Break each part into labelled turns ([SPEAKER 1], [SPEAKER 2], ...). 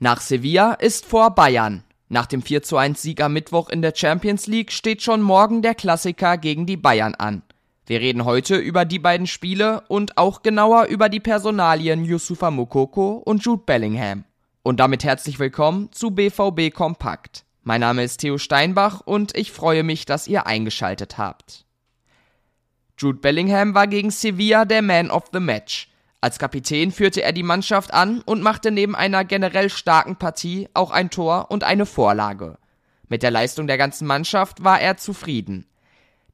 [SPEAKER 1] Nach Sevilla ist vor Bayern. Nach dem 41 Sieg am Mittwoch in der Champions League steht schon morgen der Klassiker gegen die Bayern an. Wir reden heute über die beiden Spiele und auch genauer über die Personalien Yusufa Mukoko und Jude Bellingham. Und damit herzlich willkommen zu BVB Kompakt. Mein Name ist Theo Steinbach und ich freue mich, dass ihr eingeschaltet habt. Jude Bellingham war gegen Sevilla der Man of the Match. Als Kapitän führte er die Mannschaft an und machte neben einer generell starken Partie auch ein Tor und eine Vorlage. Mit der Leistung der ganzen Mannschaft war er zufrieden.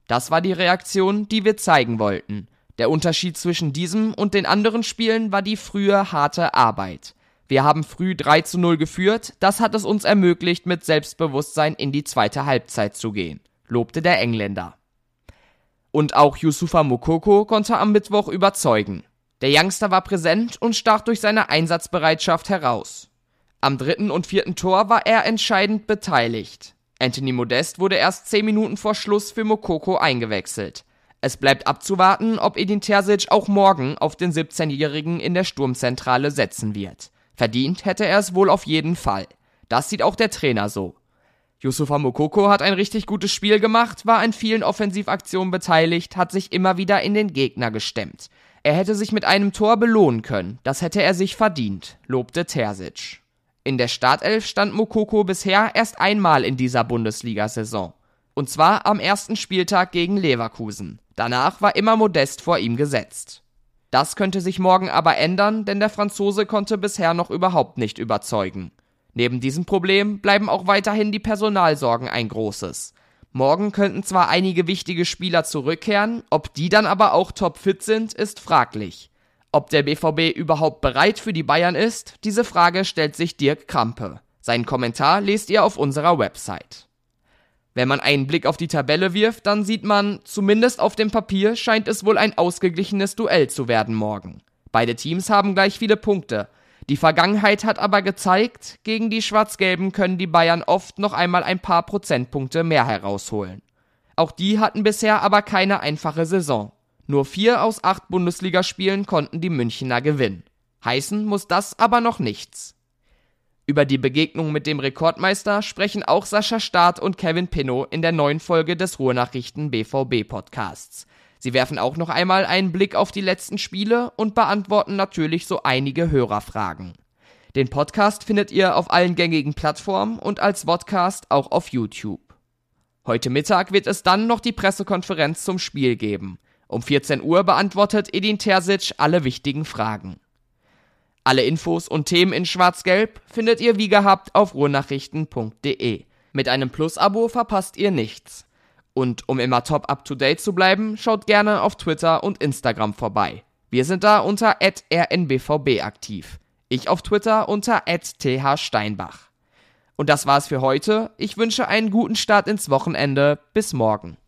[SPEAKER 1] Das war die Reaktion, die wir zeigen wollten. Der Unterschied zwischen diesem und den anderen Spielen war die frühe harte Arbeit. Wir haben früh 3 zu 0 geführt, das hat es uns ermöglicht, mit Selbstbewusstsein in die zweite Halbzeit zu gehen, lobte der Engländer. Und auch Yusufa Mokoko konnte am Mittwoch überzeugen. Der Youngster war präsent und stach durch seine Einsatzbereitschaft heraus. Am dritten und vierten Tor war er entscheidend beteiligt. Anthony Modest wurde erst zehn Minuten vor Schluss für Mokoko eingewechselt. Es bleibt abzuwarten, ob Edin Terzic auch morgen auf den 17-Jährigen in der Sturmzentrale setzen wird. Verdient hätte er es wohl auf jeden Fall. Das sieht auch der Trainer so. Yusufa Mokoko hat ein richtig gutes Spiel gemacht, war an vielen Offensivaktionen beteiligt, hat sich immer wieder in den Gegner gestemmt. Er hätte sich mit einem Tor belohnen können, das hätte er sich verdient, lobte Terzic. In der Startelf stand Mokoko bisher erst einmal in dieser Bundesliga-Saison. Und zwar am ersten Spieltag gegen Leverkusen. Danach war immer Modest vor ihm gesetzt. Das könnte sich morgen aber ändern, denn der Franzose konnte bisher noch überhaupt nicht überzeugen. Neben diesem Problem bleiben auch weiterhin die Personalsorgen ein großes. Morgen könnten zwar einige wichtige Spieler zurückkehren, ob die dann aber auch topfit sind, ist fraglich. Ob der BVB überhaupt bereit für die Bayern ist, diese Frage stellt sich Dirk Krampe. Seinen Kommentar lest ihr auf unserer Website. Wenn man einen Blick auf die Tabelle wirft, dann sieht man, zumindest auf dem Papier scheint es wohl ein ausgeglichenes Duell zu werden morgen. Beide Teams haben gleich viele Punkte, die Vergangenheit hat aber gezeigt, gegen die Schwarz-Gelben können die Bayern oft noch einmal ein paar Prozentpunkte mehr herausholen. Auch die hatten bisher aber keine einfache Saison. Nur vier aus acht Bundesligaspielen konnten die Münchner gewinnen. Heißen muss das aber noch nichts. Über die Begegnung mit dem Rekordmeister sprechen auch Sascha Staat und Kevin Pinnow in der neuen Folge des Ruhrnachrichten BVB Podcasts. Sie werfen auch noch einmal einen Blick auf die letzten Spiele und beantworten natürlich so einige Hörerfragen. Den Podcast findet ihr auf allen gängigen Plattformen und als Podcast auch auf YouTube. Heute Mittag wird es dann noch die Pressekonferenz zum Spiel geben. Um 14 Uhr beantwortet Edin Terzic alle wichtigen Fragen. Alle Infos und Themen in Schwarz-Gelb findet ihr wie gehabt auf ruhrnachrichten.de. Mit einem Plus-Abo verpasst ihr nichts. Und um immer top up to date zu bleiben, schaut gerne auf Twitter und Instagram vorbei. Wir sind da unter rnbvb aktiv. Ich auf Twitter unter thsteinbach. Und das war's für heute. Ich wünsche einen guten Start ins Wochenende. Bis morgen.